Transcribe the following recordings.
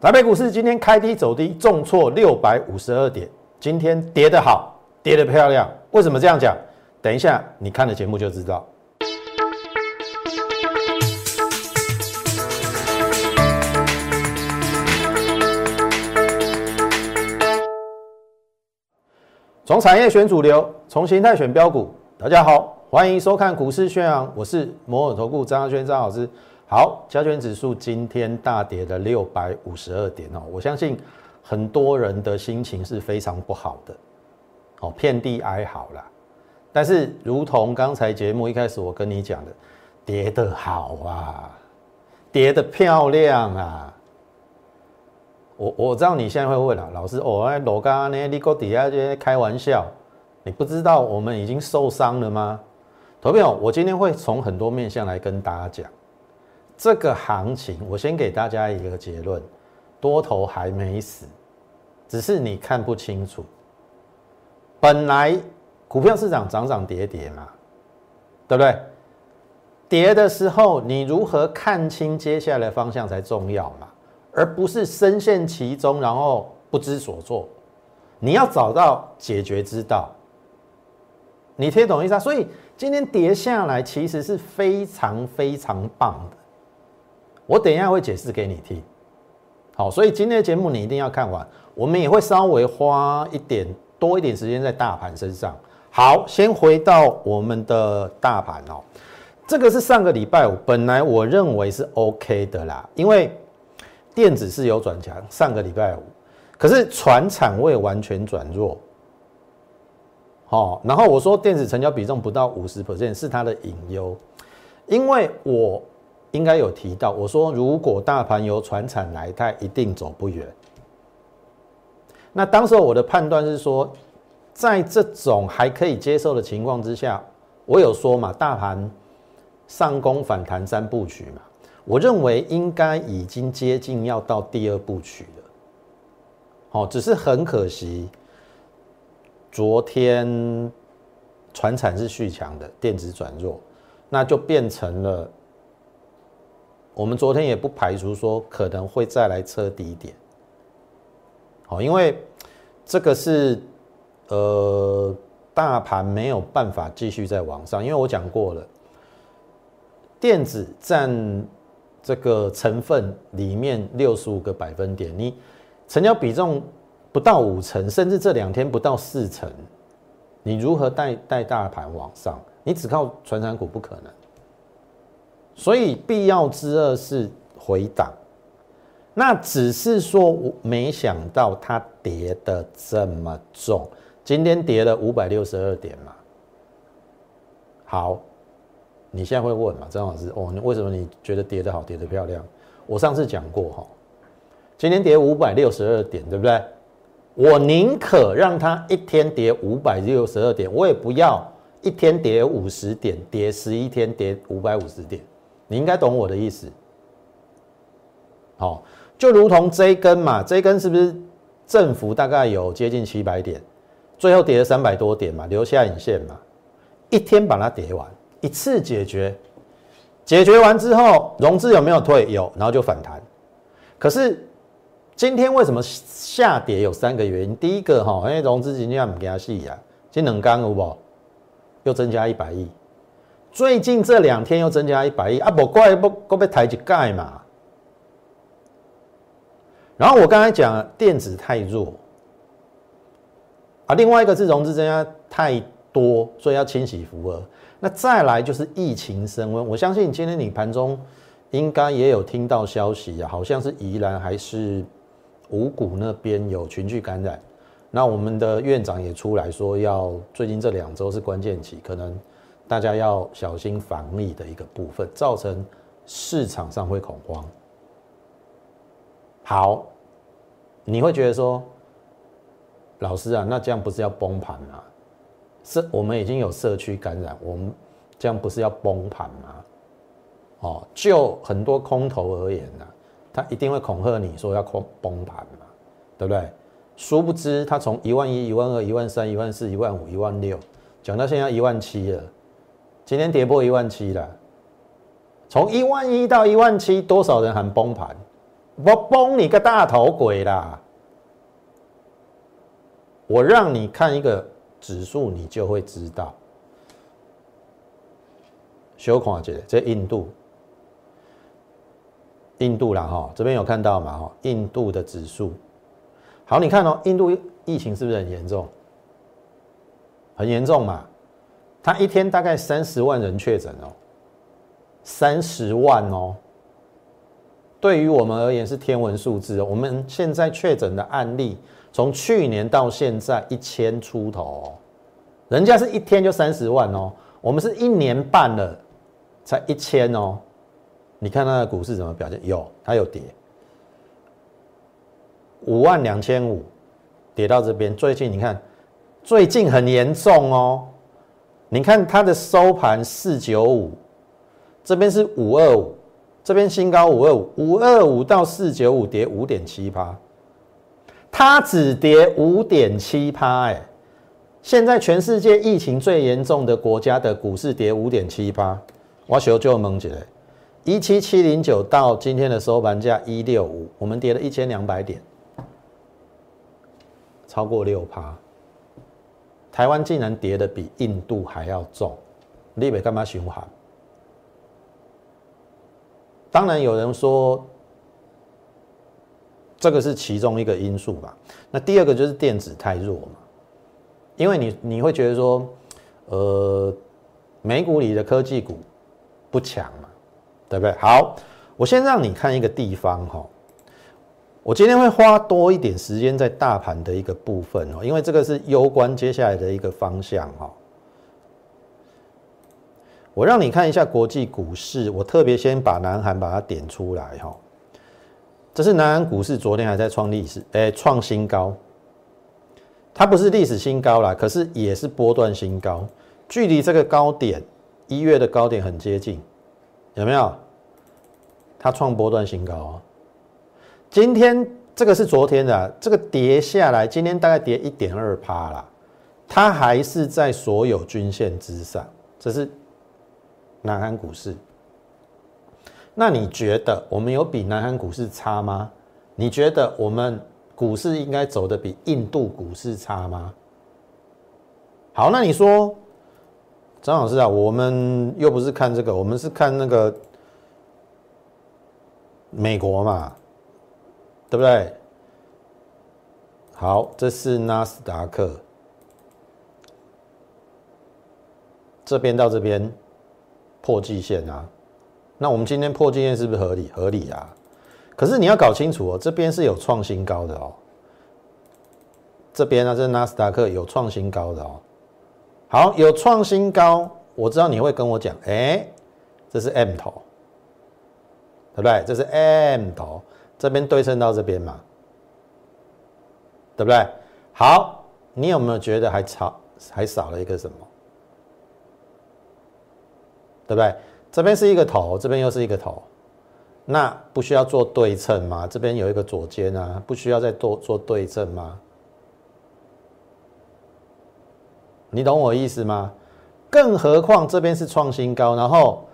台北股市今天开低走低，重挫六百五十二点。今天跌得好，跌得漂亮。为什么这样讲？等一下你看的节目就知道。从产业选主流，从形态选标股。大家好，欢迎收看股市宣扬，我是摩尔投顾张亚轩张老师。好，加权指数今天大跌了六百五十二点哦，我相信很多人的心情是非常不好的，哦，遍地哀嚎啦。但是，如同刚才节目一开始我跟你讲的，跌得好啊，跌得漂亮啊。我我知道你现在会问了，老师，哦，哎，罗刚呢？你搁底下这些开玩笑？你不知道我们已经受伤了吗？投票，我今天会从很多面向来跟大家讲这个行情。我先给大家一个结论：多头还没死，只是你看不清楚。本来股票市场涨涨跌跌嘛，对不对？跌的时候，你如何看清接下来方向才重要嘛？而不是深陷其中，然后不知所措。你要找到解决之道。你听懂意思啊？所以今天跌下来其实是非常非常棒的。我等一下会解释给你听。好，所以今天的节目你一定要看完。我们也会稍微花一点多一点时间在大盘身上。好，先回到我们的大盘哦。这个是上个礼拜五，本来我认为是 OK 的啦，因为。电子是有转强，上个礼拜五，可是船产未完全转弱，好，然后我说电子成交比重不到五十 percent 是它的隐忧，因为我应该有提到，我说如果大盘由船产来，它一定走不远。那当时我的判断是说，在这种还可以接受的情况之下，我有说嘛，大盘上攻反弹三部曲嘛。我认为应该已经接近要到第二部曲了，好，只是很可惜，昨天船产是续强的，电子转弱，那就变成了我们昨天也不排除说可能会再来测低点，好，因为这个是呃大盘没有办法继续再往上，因为我讲过了，电子占。这个成分里面六十五个百分点，你成交比重不到五成，甚至这两天不到四成，你如何带带大盘往上？你只靠传产股不可能，所以必要之二是回档。那只是说我没想到它跌的这么重，今天跌了五百六十二点嘛。好。你现在会问嘛，张老师？哦，你为什么你觉得跌得好，跌得漂亮？我上次讲过哈，今天跌五百六十二点，对不对？我宁可让它一天跌五百六十二点，我也不要一天跌五十点，跌十一天跌五百五十点。你应该懂我的意思。好，就如同这一根嘛，这一根是不是振幅大概有接近七百点，最后跌了三百多点嘛，留下影线嘛，一天把它跌完。一次解决，解决完之后，融资有没有退？有，然后就反弹。可是今天为什么下跌？有三个原因。第一个哈，因为融资今天不给它细呀，今冷刚有不？又增加一百亿。最近这两天又增加一百亿啊！不怪不不被抬起盖嘛。然后我刚才讲电子太弱啊，另外一个是融资增加太多，所以要清洗浮额。那再来就是疫情升温，我相信今天你盘中应该也有听到消息啊，好像是宜兰还是五谷那边有群聚感染。那我们的院长也出来说，要最近这两周是关键期，可能大家要小心防疫的一个部分，造成市场上会恐慌。好，你会觉得说，老师啊，那这样不是要崩盘吗？是我们已经有社区感染，我们这样不是要崩盘吗？哦，就很多空头而言呢，他一定会恐吓你说要空崩盘嘛，对不对？殊不知他从一万一、一万二、一万三、一万四、一万五、一万六，讲到现在一万七了，今天跌破一万七了。从一万一到一万七，多少人喊崩盘？我崩你个大头鬼啦！我让你看一个指数，你就会知道。小看姐，这印度，印度啦哈，这边有看到嘛哈？印度的指数，好，你看哦，印度疫情是不是很严重？很严重嘛？他一天大概三十万人确诊哦，三十万哦。对于我们而言是天文数字哦。我们现在确诊的案例，从去年到现在一千出头，人家是一天就三十万哦，我们是一年半了。才一千哦，你看它的股市怎么表现？有，它有跌，五万两千五，跌到这边。最近你看，最近很严重哦。你看它的收盘四九五，这边是五二五，这边新高五二五，五二五到四九五跌五点七八，它只跌五点七八哎。现在全世界疫情最严重的国家的股市跌五点七八。我小就蒙起来，一七七零九到今天的收盘价一六五，我们跌了一千两百点，超过六趴。台湾竟然跌的比印度还要重，你北干嘛循环？当然有人说，这个是其中一个因素吧。那第二个就是电子太弱嘛，因为你你会觉得说，呃，美股里的科技股。不强嘛，对不对？好，我先让你看一个地方哈。我今天会花多一点时间在大盘的一个部分哦，因为这个是攸关接下来的一个方向哈。我让你看一下国际股市，我特别先把南韩把它点出来哈。这是南韩股市昨天还在创历史，哎，创新高。它不是历史新高啦，可是也是波段新高，距离这个高点。一月的高点很接近，有没有？它创波段新高啊！今天这个是昨天的，这个跌下来，今天大概跌一点二趴啦，它还是在所有均线之上。这是南韩股市。那你觉得我们有比南韩股市差吗？你觉得我们股市应该走的比印度股市差吗？好，那你说？张老师啊，我们又不是看这个，我们是看那个美国嘛，对不对？好，这是纳斯达克，这边到这边破季线啊，那我们今天破季线是不是合理？合理啊！可是你要搞清楚哦，这边是有创新高的哦，这边呢，这纳斯达克有创新高的哦。好，有创新高，我知道你会跟我讲，哎，这是 M 头，对不对？这是 M 头，这边对称到这边嘛，对不对？好，你有没有觉得还少还少了一个什么？对不对？这边是一个头，这边又是一个头，那不需要做对称吗？这边有一个左肩啊，不需要再做做对称吗？你懂我意思吗？更何况这边是创新高，然后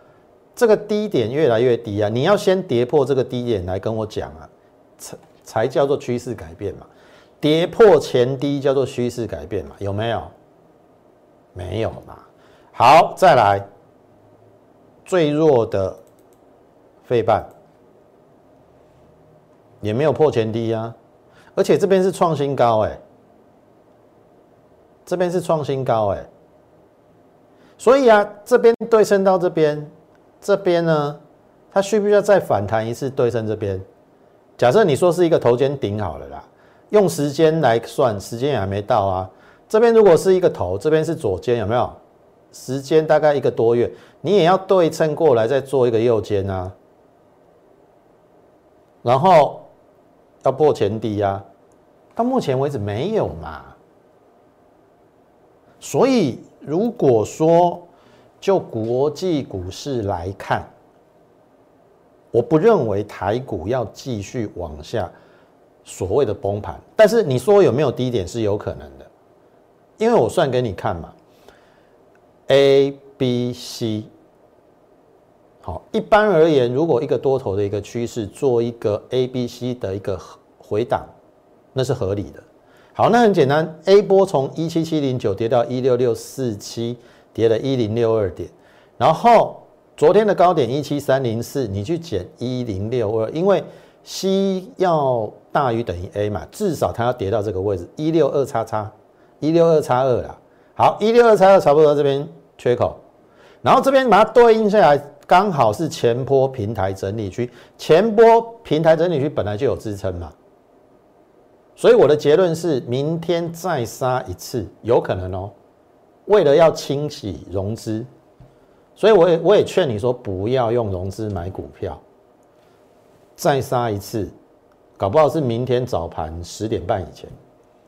这个低点越来越低啊！你要先跌破这个低点来跟我讲啊，才才叫做趋势改变嘛。跌破前低叫做趋势改变嘛？有没有？没有嘛？好，再来最弱的费半也没有破前低啊，而且这边是创新高哎。这边是创新高哎，所以啊，这边对称到这边，这边呢，它需不需要再反弹一次对称这边？假设你说是一个头肩顶好了啦，用时间来算，时间也还没到啊。这边如果是一个头，这边是左肩，有没有？时间大概一个多月，你也要对称过来再做一个右肩啊，然后要破前低呀，到目前为止没有嘛。所以，如果说就国际股市来看，我不认为台股要继续往下所谓的崩盘。但是你说有没有低点是有可能的，因为我算给你看嘛，A、B、C，好，一般而言，如果一个多头的一个趋势做一个 A、B、C 的一个回档，那是合理的。好，那很简单，A 波从一七七零九跌到一六六四七，跌了一零六二点，然后昨天的高点一七三零四，你去减一零六二，因为 C 要大于等于 A 嘛，至少它要跌到这个位置一六二叉叉，一六二叉二啦。好，一六二叉二差不多这边缺口，然后这边把它对应下来，刚好是前波平台整理区，前波平台整理区本来就有支撑嘛。所以我的结论是，明天再杀一次有可能哦。为了要清洗融资，所以我也我也劝你说，不要用融资买股票。再杀一次，搞不好是明天早盘十点半以前，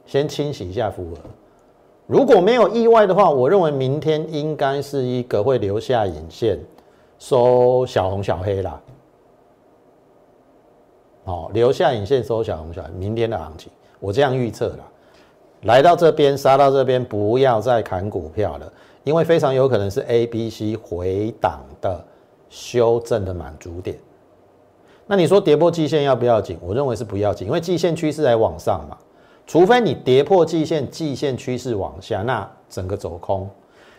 先清洗一下符额。如果没有意外的话，我认为明天应该是一个会留下影线，收小红小黑啦。好，留下影线收小红小黑，明天的行情。我这样预测了，来到这边杀到这边，不要再砍股票了，因为非常有可能是 A、B、C 回档的修正的满足点。那你说跌破季线要不要紧？我认为是不要紧，因为季线趋势在往上嘛，除非你跌破季线，季线趋势往下，那整个走空。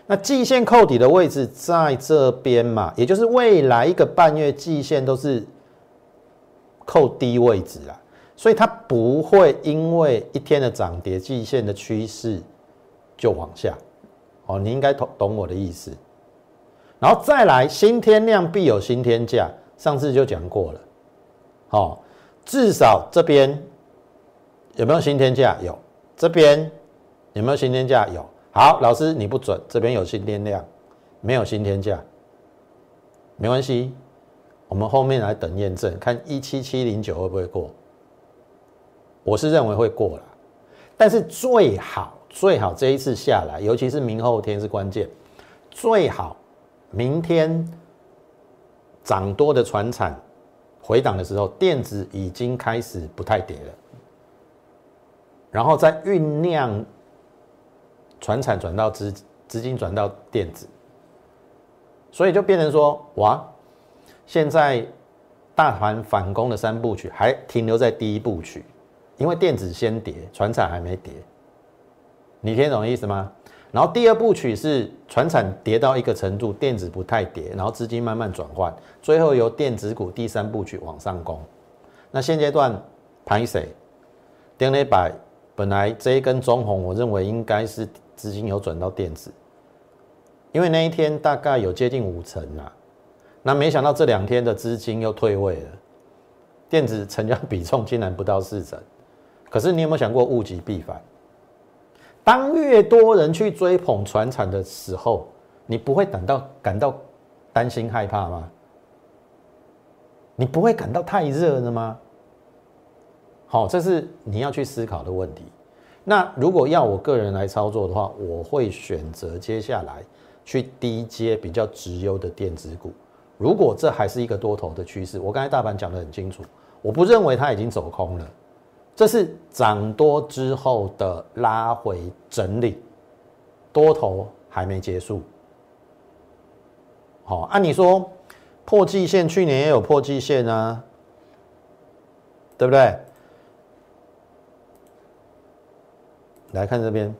那季线扣底的位置在这边嘛，也就是未来一个半月季线都是扣低位置啊。所以它不会因为一天的涨跌季线的趋势就往下，哦，你应该懂懂我的意思。然后再来，新天量必有新天价，上次就讲过了，好，至少这边有没有新天价？有，这边有没有新天价？有。好，老师你不准，这边有新天量，没有新天价，没关系，我们后面来等验证，看一七七零九会不会过。我是认为会过了，但是最好最好这一次下来，尤其是明后天是关键，最好明天涨多的船产回档的时候，电子已经开始不太跌了，然后再酝酿船产转到资资金转到电子，所以就变成说哇，现在大盘反攻的三部曲还停留在第一部曲。因为电子先跌，船产还没跌，你听懂意思吗？然后第二部曲是船产跌到一个程度，电子不太跌，然后资金慢慢转换，最后由电子股第三部曲往上攻。那现阶段盘谁？电雷百本来这一根中红，我认为应该是资金有转到电子，因为那一天大概有接近五成啊，那没想到这两天的资金又退位了，电子成交比重竟然不到四成。可是你有没有想过物极必反？当越多人去追捧船产的时候，你不会感到感到担心害怕吗？你不会感到太热了吗？好，这是你要去思考的问题。那如果要我个人来操作的话，我会选择接下来去低阶比较直优的电子股。如果这还是一个多头的趋势，我刚才大盘讲的很清楚，我不认为它已经走空了。这是涨多之后的拉回整理，多头还没结束。好，按你说破季线，去年也有破季线啊，对不对？来看这边，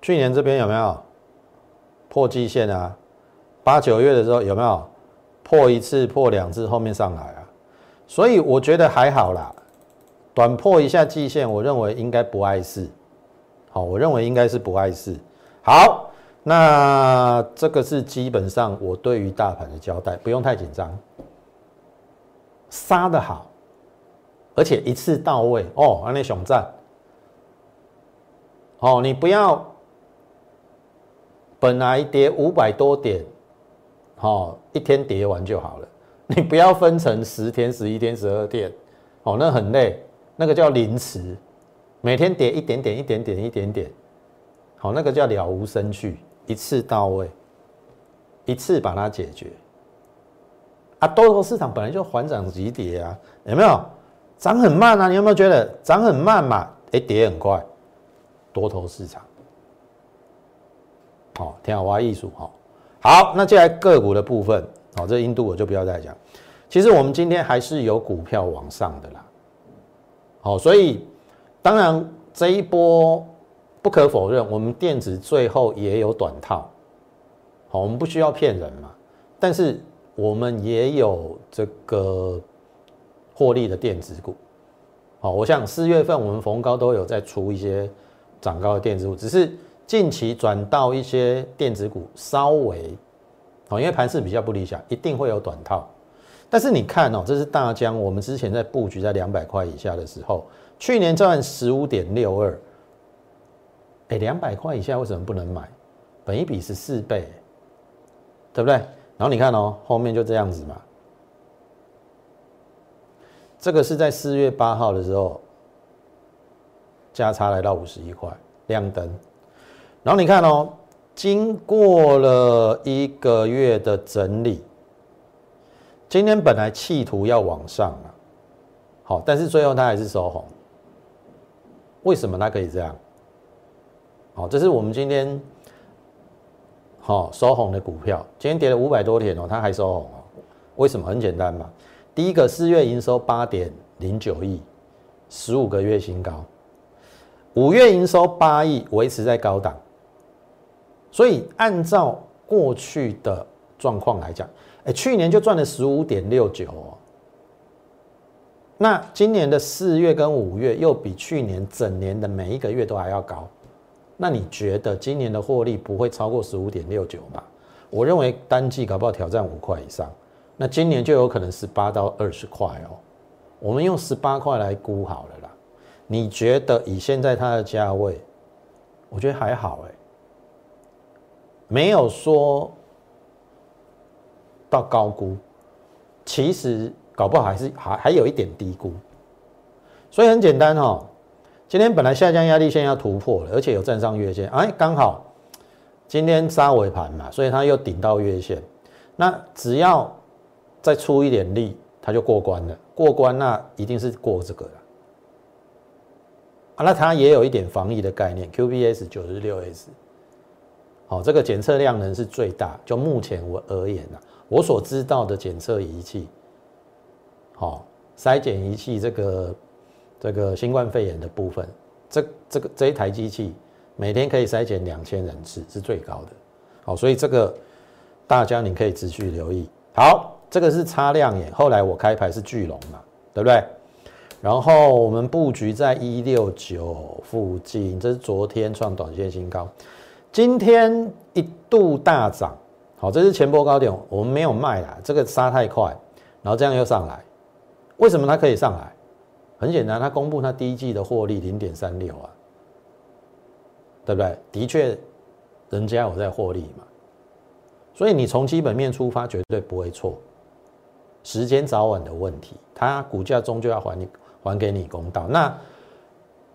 去年这边有没有破季线啊？八九月的时候有没有破一次、破两次，后面上来啊？所以我觉得还好啦，短破一下季线，我认为应该不碍事。好，我认为应该是不碍事。好，那这个是基本上我对于大盘的交代，不用太紧张。杀的好，而且一次到位哦，安利熊赞。哦，你不要本来跌五百多点。好，一天叠完就好了。你不要分成十天、十一天、十二天，哦，那很累，那个叫临时，每天叠一点点、一点点、一点点，好，那个叫了无生趣，一次到位，一次把它解决。啊，多头市场本来就缓涨急跌啊，有没有？涨很慢啊，你有没有觉得涨很慢嘛？哎，跌很快，多头市场。好，天好挖艺术哈。好，那接下来个股的部分，好，这印度我就不要再讲。其实我们今天还是有股票往上的啦。好，所以当然这一波不可否认，我们电子最后也有短套。好，我们不需要骗人嘛，但是我们也有这个获利的电子股。好，我想四月份我们逢高都有在出一些涨高的电子股，只是近期转到一些电子股稍微，哦，因为盘势比较不理想，一定会有短套。但是你看哦，这是大疆，我们之前在布局在两百块以下的时候，去年赚十五点六二，哎，两百块以下为什么不能买？本一比是四倍。对不对？然后你看哦，后面就这样子嘛。这个是在四月八号的时候，价差来到五十一块，亮灯。然后你看哦，经过了一个月的整理，今天本来企图要往上啊，好，但是最后它还是收红。为什么它可以这样？好，这是我们今天。好收红的股票，今天跌了五百多点哦，它还收红哦。为什么？很简单嘛。第一个四月营收八点零九亿，十五个月新高。五月营收八亿，维持在高档。所以按照过去的状况来讲，哎，去年就赚了十五点六九哦。那今年的四月跟五月又比去年整年的每一个月都还要高。那你觉得今年的获利不会超过十五点六九吧？我认为单季搞不好挑战五块以上，那今年就有可能十八到二十块哦。我们用十八块来估好了啦。你觉得以现在它的价位，我觉得还好哎，没有说到高估，其实搞不好还是还还有一点低估，所以很简单哦。今天本来下降压力线要突破了，而且有站上月线，哎，刚好今天杀尾盘嘛，所以它又顶到月线。那只要再出一点力，它就过关了。过关那一定是过这个了。啊，那它也有一点防疫的概念，QBS 九十六 S，好，这个检测量能是最大。就目前我而言呢，我所知道的检测仪器，好，筛检仪器这个。这个新冠肺炎的部分，这这个这一台机器每天可以筛检两千人次，是最高的。好，所以这个大家你可以持续留意。好，这个是擦亮眼，后来我开牌是巨龙嘛，对不对？然后我们布局在一六九附近，这是昨天创短线新高，今天一度大涨。好，这是前波高点，我们没有卖啦，这个杀太快，然后这样又上来，为什么它可以上来？很简单，它公布它第一季的获利零点三六啊，对不对？的确，人家有在获利嘛，所以你从基本面出发绝对不会错。时间早晚的问题，它股价终究要还你还给你公道。那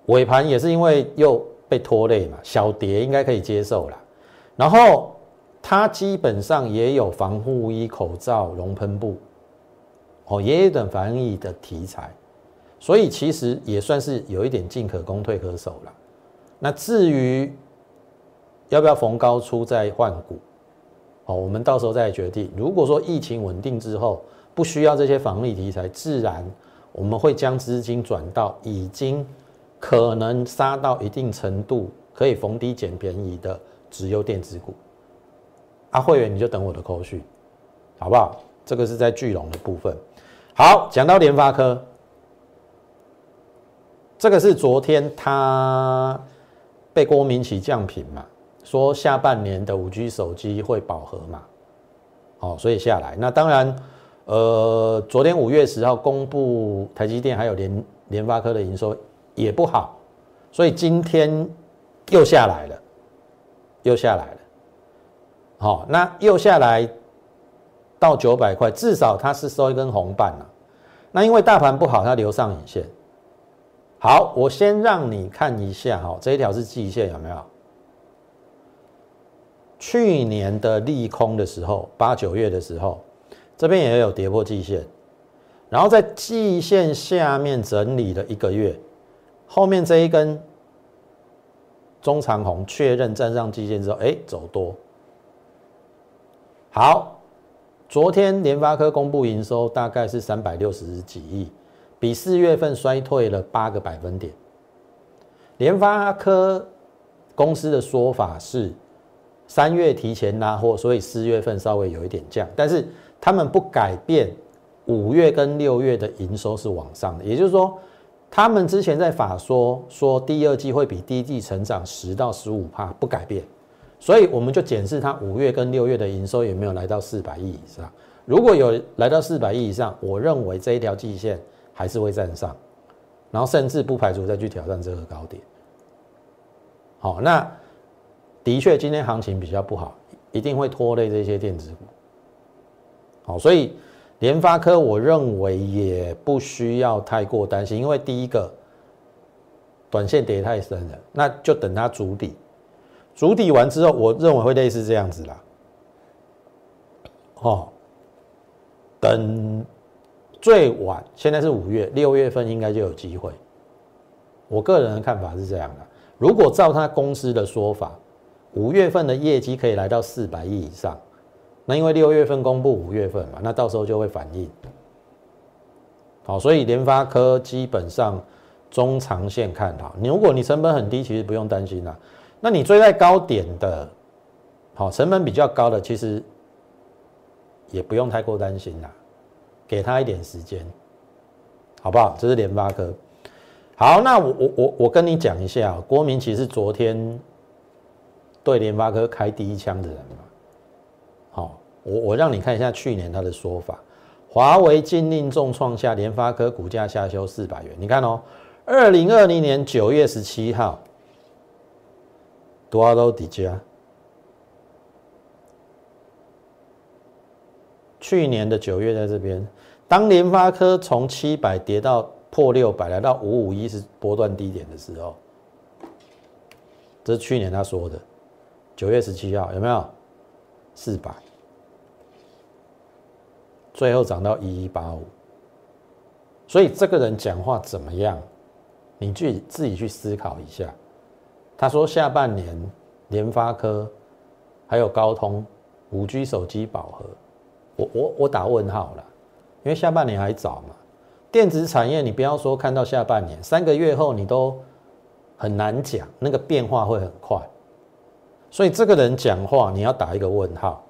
尾盘也是因为又被拖累嘛，小跌应该可以接受了。然后它基本上也有防护衣、口罩、熔喷布，哦，也有等防疫的题材。所以其实也算是有一点进可攻退可守了。那至于要不要逢高出再换股，哦，我们到时候再决定。如果说疫情稳定之后不需要这些防疫题材，自然我们会将资金转到已经可能杀到一定程度可以逢低捡便宜的直优电子股。啊，会员你就等我的口讯，好不好？这个是在巨龙的部分。好，讲到联发科。这个是昨天他被郭明奇降频嘛，说下半年的五 G 手机会饱和嘛，哦，所以下来。那当然，呃，昨天五月十号公布台积电还有联联发科的营收也不好，所以今天又下来了，又下来了。好，那又下来到九百块，至少它是收一根红棒了。那因为大盘不好，它留上影线。好，我先让你看一下哈，这一条是季线有没有？去年的利空的时候，八九月的时候，这边也有跌破季线，然后在季线下面整理了一个月，后面这一根中长红确认站上季线之后，哎，走多。好，昨天联发科公布营收大概是三百六十几亿，比四月份衰退了八个百分点。联发科公司的说法是三月提前拉货，所以四月份稍微有一点降，但是他们不改变五月跟六月的营收是往上的，也就是说，他们之前在法说说第二季会比第一季成长十到十五帕，不改变。所以我们就检视它五月跟六月的营收有没有来到四百亿以上。如果有来到四百亿以上，我认为这一条季线还是会站上，然后甚至不排除再去挑战这个高点。好，那的确今天行情比较不好，一定会拖累这些电子股。好，所以联发科我认为也不需要太过担心，因为第一个短线跌太深了，那就等它筑底。筑底完之后，我认为会类似这样子啦。哦，等最晚现在是五月，六月份应该就有机会。我个人的看法是这样的：如果照他公司的说法，五月份的业绩可以来到四百亿以上，那因为六月份公布五月份嘛，那到时候就会反映。好，所以联发科基本上中长线看好。你如果你成本很低，其实不用担心啦。那你追在高点的，好成本比较高的，其实也不用太过担心啦，给他一点时间，好不好？这是联发科。好，那我我我我跟你讲一下，郭明其实昨天对联发科开第一枪的人。好，我我让你看一下去年他的说法，华为禁令重创下，联发科股价下修四百元。你看哦，二零二零年九月十七号。多少底价？去年的九月在这边，当联发科从七百跌到破六百，来到五五一是波段低点的时候，这是去年他说的，九月十七号有没有？四百，最后涨到一一八五，所以这个人讲话怎么样？你去自己去思考一下。他说：“下半年联发科还有高通五 G 手机饱和，我我我打问号了，因为下半年还早嘛。电子产业你不要说看到下半年，三个月后你都很难讲，那个变化会很快。所以这个人讲话你要打一个问号。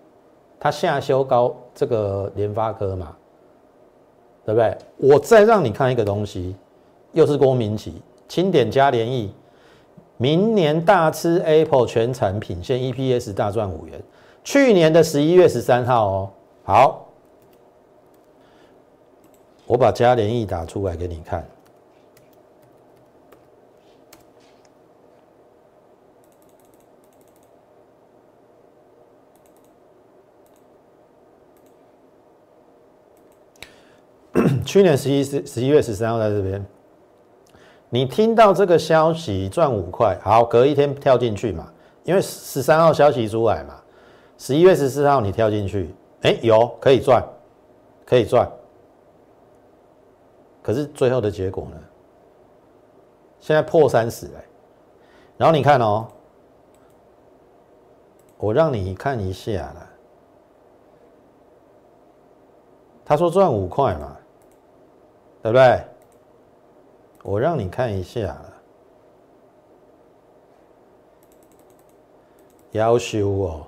他下修高这个联发科嘛，对不对？我再让你看一个东西，又是郭明奇清点加联益。”明年大吃 Apple 全产品线 EPS 大赚五元。去年的十一月十三号哦，好，我把加联益打出来给你看。去年十一十十一月十三号在这边。你听到这个消息赚五块，好，隔一天跳进去嘛，因为十三号消息出来嘛，十一月十四号你跳进去，哎，有可以赚，可以赚，可是最后的结果呢？现在破三十哎，然后你看哦，我让你看一下了，他说赚五块嘛，对不对？我让你看一下，要求哦。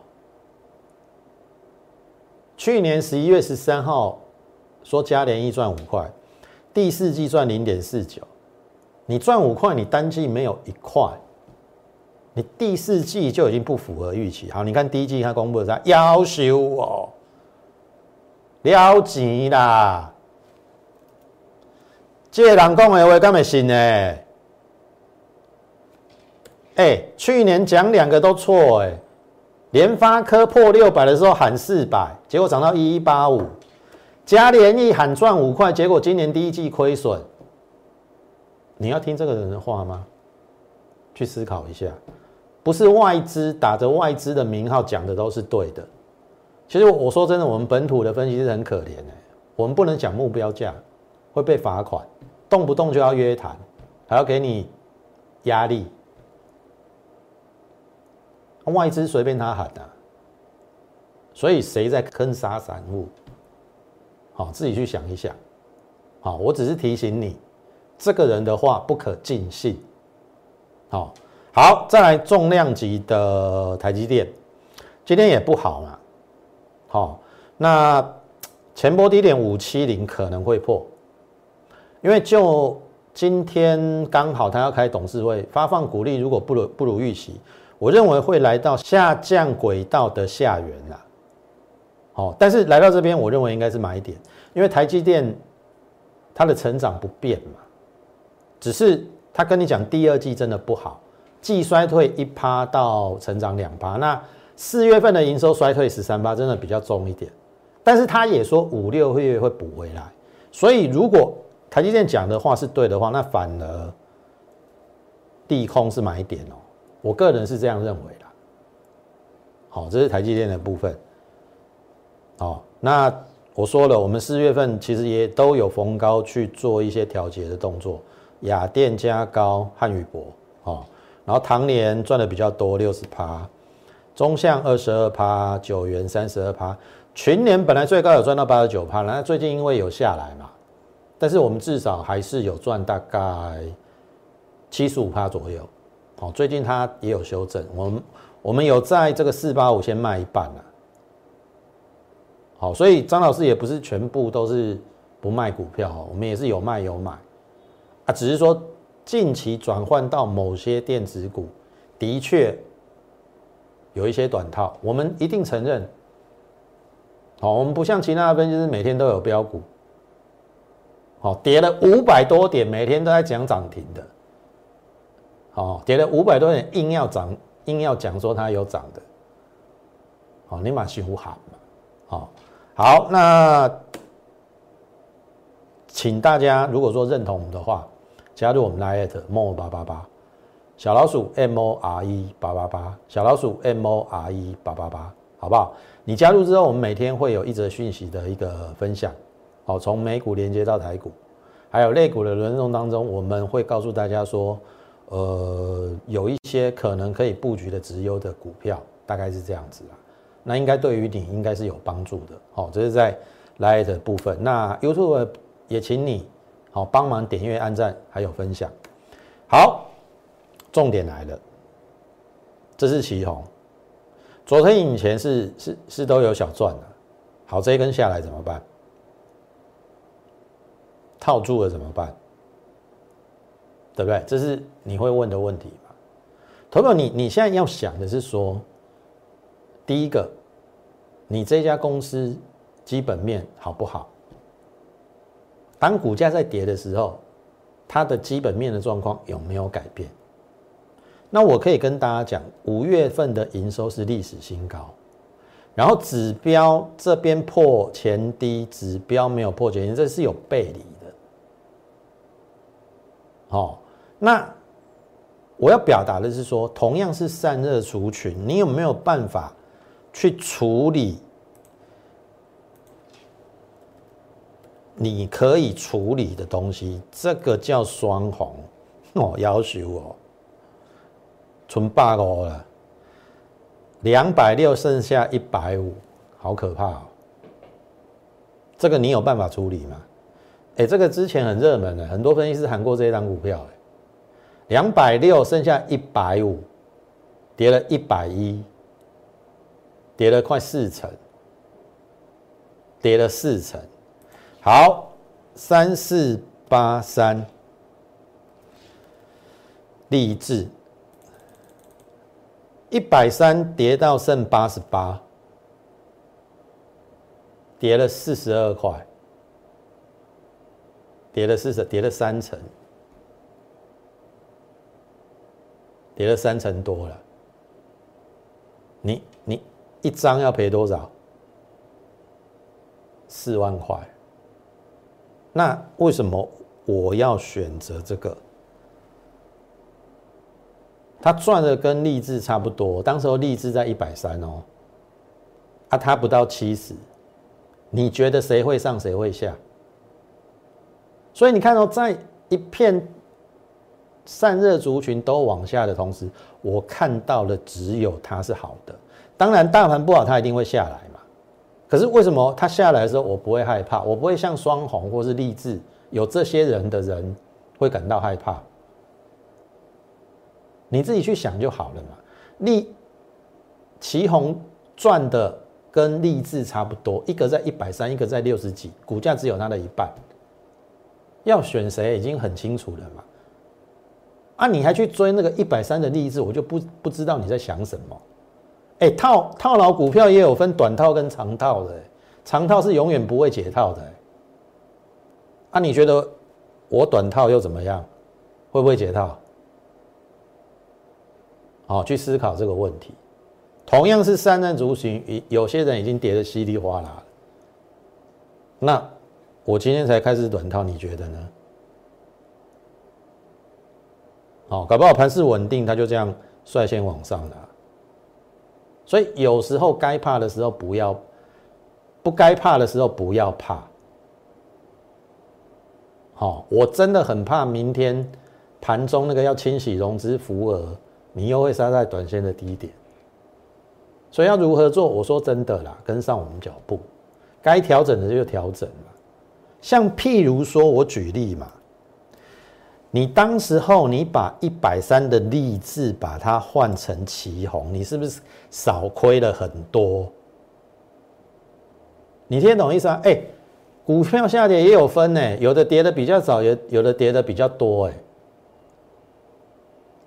去年十一月十三号说嘉联一赚五块，第四季赚零点四九，你赚五块，你单季没有一块，你第四季就已经不符合预期。好，你看第一季他公布的啥？要求哦，了钱啦。这个人讲的话，敢会信呢？哎，去年讲两个都错哎。联发科破六百的时候喊四百，结果涨到一一八五。嘉联益喊赚五块，结果今年第一季亏损。你要听这个人的话吗？去思考一下，不是外资打着外资的名号讲的都是对的。其实我说真的，我们本土的分析师很可怜哎，我们不能讲目标价，会被罚款。动不动就要约谈，还要给你压力，外资随便他喊的，所以谁在坑杀散户？好，自己去想一想。好，我只是提醒你，这个人的话不可尽信。好，好，再来重量级的台积电，今天也不好嘛。好，那前波低点五七零可能会破，因为就今天刚好他要开董事会发放股利，如果不如不如预期。我认为会来到下降轨道的下缘啦，好，但是来到这边，我认为应该是买点，因为台积电它的成长不变嘛，只是他跟你讲第二季真的不好，季衰退一趴到成长两趴，那四月份的营收衰退十三趴，真的比较重一点，但是他也说五六月会补回来，所以如果台积电讲的话是对的话，那反而地空是买点哦。我个人是这样认为的。好，这是台积电的部分。好，那我说了，我们四月份其实也都有逢高去做一些调节的动作，雅电加高、汉语博，哦，然后唐联赚的比较多，六十趴，中向二十二趴，九元三十二趴，群联本来最高有赚到八十九趴，那最近因为有下来嘛，但是我们至少还是有赚大概七十五趴左右。好，最近它也有修正，我们我们有在这个四八五先卖一半了。好，所以张老师也不是全部都是不卖股票，我们也是有卖有买啊，只是说近期转换到某些电子股，的确有一些短套，我们一定承认。好，我们不像其他分析师每天都有标股，好，跌了五百多点，每天都在讲涨停的。哦，跌了五百多点，硬要涨，硬要讲说它有涨的，哦，你马西湖喊嘛，好，好，那请大家如果说认同我们的话，加入我们 Line more 八八八，小老鼠 M O R E 八八八，小老鼠 M O R E 八八八，好不好？你加入之后，我们每天会有一则讯息的一个分享，好，从美股连接到台股，还有类股的轮动当中，我们会告诉大家说。呃，有一些可能可以布局的直优的股票，大概是这样子啦。那应该对于你应该是有帮助的。好，这是在 Light 部分。那 YouTube 也请你好帮忙点阅、按赞还有分享。好，重点来了，这是旗红。昨天以前是是是都有小赚的。好，这一根下来怎么办？套住了怎么办？对不对？这是你会问的问题嘛？投票，你你现在要想的是说，第一个，你这家公司基本面好不好？当股价在跌的时候，它的基本面的状况有没有改变？那我可以跟大家讲，五月份的营收是历史新高，然后指标这边破前低，指标没有破前低，这是有背离哦，那我要表达的是说，同样是散热族群，你有没有办法去处理？你可以处理的东西，这个叫双红哦，要求哦，存八个了，两百六剩下一百五，好可怕哦！这个你有办法处理吗？哎，这个之前很热门的，很多分析师喊过这一张股票，哎。两百六，剩下一百五，跌了一百一，跌了快四成，跌了四成。好，三四八三，励志，一百三跌到剩八十八，跌了四十二块，跌了四十，跌了三成。跌了三成多了，你你一张要赔多少？四万块。那为什么我要选择这个？他赚的跟励志差不多，当时候励志在一百三哦，啊，他不到七十，你觉得谁会上谁会下？所以你看到在一片。散热族群都往下的同时，我看到的只有它是好的。当然，大盘不好，它一定会下来嘛。可是为什么它下来的时候，我不会害怕？我不会像双红或是励志有这些人的人会感到害怕。你自己去想就好了嘛。利旗红赚的跟励志差不多，一个在一百三，一个在六十几，股价只有它的一半。要选谁已经很清楚了嘛？啊，你还去追那个一百三的励志，我就不不知道你在想什么。哎，套套牢股票也有分短套跟长套的，长套是永远不会解套的。啊，你觉得我短套又怎么样？会不会解套？好，去思考这个问题。同样是三难族群，有些人已经跌得稀里哗啦。那我今天才开始短套，你觉得呢？好，搞不好盘势稳定，它就这样率先往上了。所以有时候该怕的时候不要，不该怕的时候不要怕。好，我真的很怕明天盘中那个要清洗融资浮额。你又会杀在短线的低点，所以要如何做？我说真的啦，跟上我们脚步，该调整的就调整了。像譬如说，我举例嘛，你当时候你把一百三的励志把它换成旗红，你是不是少亏了很多？你听懂意思啊？哎，股票下跌也有分呢，有的跌的比较早，有有的跌的比较多，哎。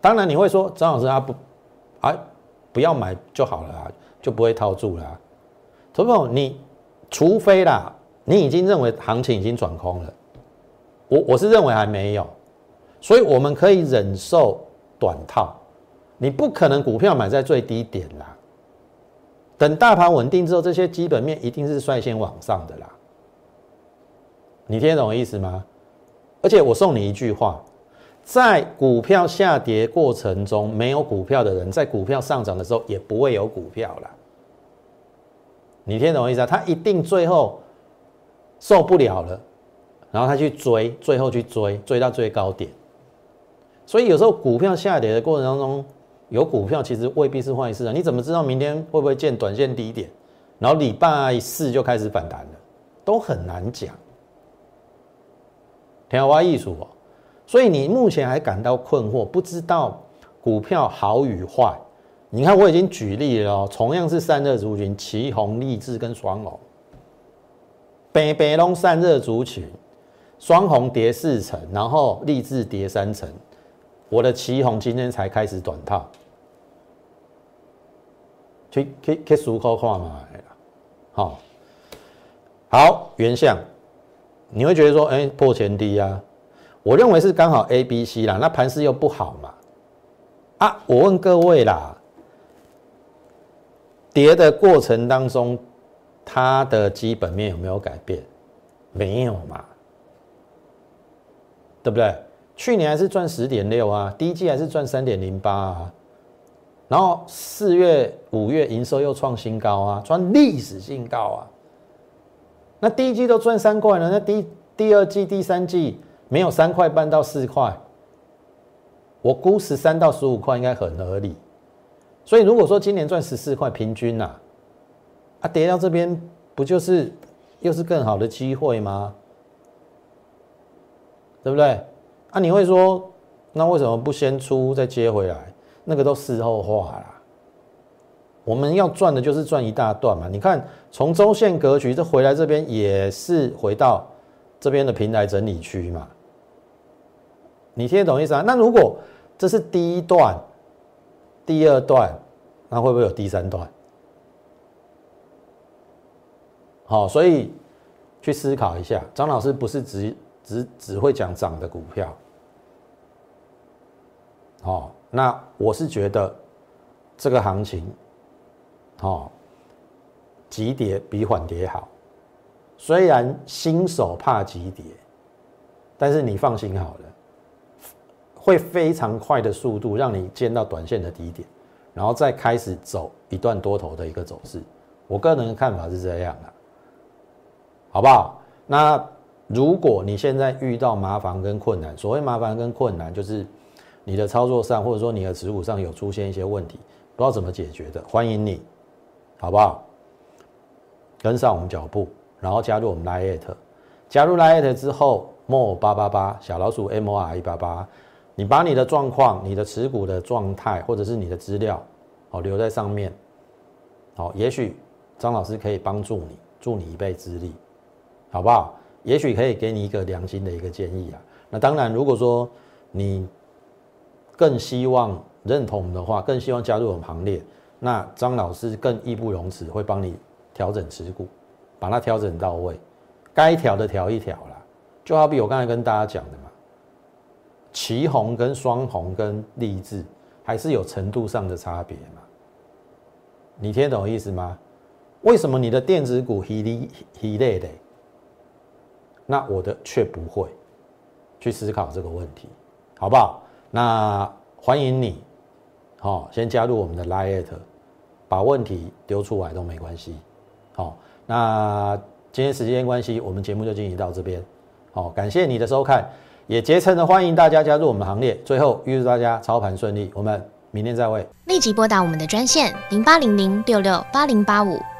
当然你会说张老师他不，哎，不要买就好了，就不会套住了。投资你除非啦，你已经认为行情已经转空了，我我是认为还没有，所以我们可以忍受短套。你不可能股票买在最低点啦，等大盘稳定之后，这些基本面一定是率先往上的啦。你听得懂意思吗？而且我送你一句话。在股票下跌过程中，没有股票的人，在股票上涨的时候也不会有股票了。你听懂我意思啊？他一定最后受不了了，然后他去追，最后去追，追到最高点。所以有时候股票下跌的过程当中，有股票其实未必是坏事啊。你怎么知道明天会不会见短线低点？然后礼拜四就开始反弹了，都很难讲。天花艺术哦。所以你目前还感到困惑，不知道股票好与坏。你看我已经举例了哦，同样是散热族群，旗红、励志跟双龙，北北龙散热族群，双红跌四成，然后励志跌三成。我的旗红今天才开始短套，去去去数口看嘛，好，好原相，你会觉得说，哎，破前低啊。我认为是刚好 A、B、C 啦，那盘势又不好嘛？啊，我问各位啦，跌的过程当中，它的基本面有没有改变？没有嘛？对不对？去年还是赚十点六啊，第一季还是赚三点零八啊，然后四月、五月营收又创新高啊，创历史新高啊。那第一季都赚三块了，那第第二季、第三季？没有三块半到四块，我估十三到十五块应该很合理。所以如果说今年赚十四块平均呐，啊啊跌到这边不就是又是更好的机会吗？对不对？啊你会说那为什么不先出再接回来？那个都事后话啦。我们要赚的就是赚一大段嘛。你看从周线格局这回来这边也是回到这边的平台整理区嘛。你听得懂意思啊？那如果这是第一段、第二段，那会不会有第三段？好，所以去思考一下。张老师不是只只只会讲涨的股票，好，那我是觉得这个行情，好，急跌比缓跌好。虽然新手怕急跌，但是你放心好了。会非常快的速度让你见到短线的低点，然后再开始走一段多头的一个走势。我个人的看法是这样的，好不好？那如果你现在遇到麻烦跟困难，所谓麻烦跟困难就是你的操作上或者说你的持股上有出现一些问题，不知道怎么解决的，欢迎你，好不好？跟上我们脚步，然后加入我们 Line，加入 Line 之后，more 八八八小老鼠 M O R 一八八，你把你的状况、你的持股的状态或者是你的资料，好留在上面，好，也许张老师可以帮助你，助你一臂之力，好不好？也许可以给你一个良心的一个建议啊。那当然，如果说你更希望认同的话，更希望加入我们行列，那张老师更义不容辞会帮你。调整持股，把它调整到位，该调的调一调啦。就好比我刚才跟大家讲的嘛，旗红跟双红跟励志还是有程度上的差别嘛。你听懂意思吗？为什么你的电子股稀里稀累的，那我的却不会去思考这个问题，好不好？那欢迎你，好，先加入我们的 Lite，把问题丢出来都没关系。好，那今天时间关系，我们节目就进行到这边。好，感谢你的收看，也竭诚的欢迎大家加入我们行列。最后预祝大家操盘顺利，我们明天再会。立即拨打我们的专线零八零零六六八零八五